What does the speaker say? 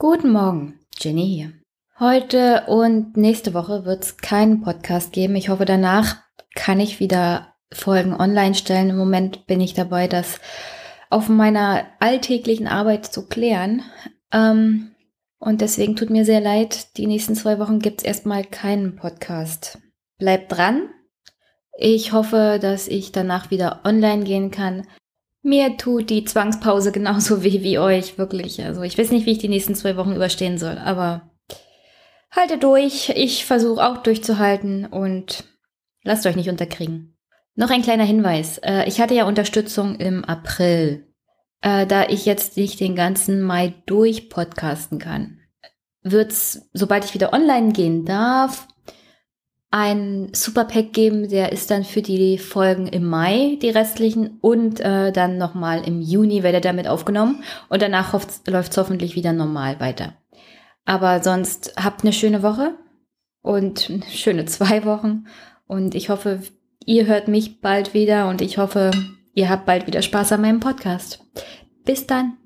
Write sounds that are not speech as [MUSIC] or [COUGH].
Guten Morgen, Jenny hier. Heute und nächste Woche wird es keinen Podcast geben. Ich hoffe, danach kann ich wieder Folgen online stellen. Im Moment bin ich dabei, das auf meiner alltäglichen Arbeit zu klären. Ähm, und deswegen tut mir sehr leid, die nächsten zwei Wochen gibt es erstmal keinen Podcast. Bleibt dran. Ich hoffe, dass ich danach wieder online gehen kann. Mir tut die Zwangspause genauso [LAUGHS] weh wie euch, wirklich. Also ich weiß nicht, wie ich die nächsten zwei Wochen überstehen soll, aber haltet durch. Ich versuche auch durchzuhalten und lasst euch nicht unterkriegen. Noch ein kleiner Hinweis. Äh, ich hatte ja Unterstützung im April. Äh, da ich jetzt nicht den ganzen Mai durch podcasten kann, wird's, sobald ich wieder online gehen darf, ein Superpack geben, der ist dann für die Folgen im Mai, die restlichen, und äh, dann nochmal im Juni wird er damit aufgenommen und danach läuft es hoffentlich wieder normal weiter. Aber sonst habt eine schöne Woche und schöne zwei Wochen und ich hoffe, ihr hört mich bald wieder und ich hoffe, ihr habt bald wieder Spaß an meinem Podcast. Bis dann.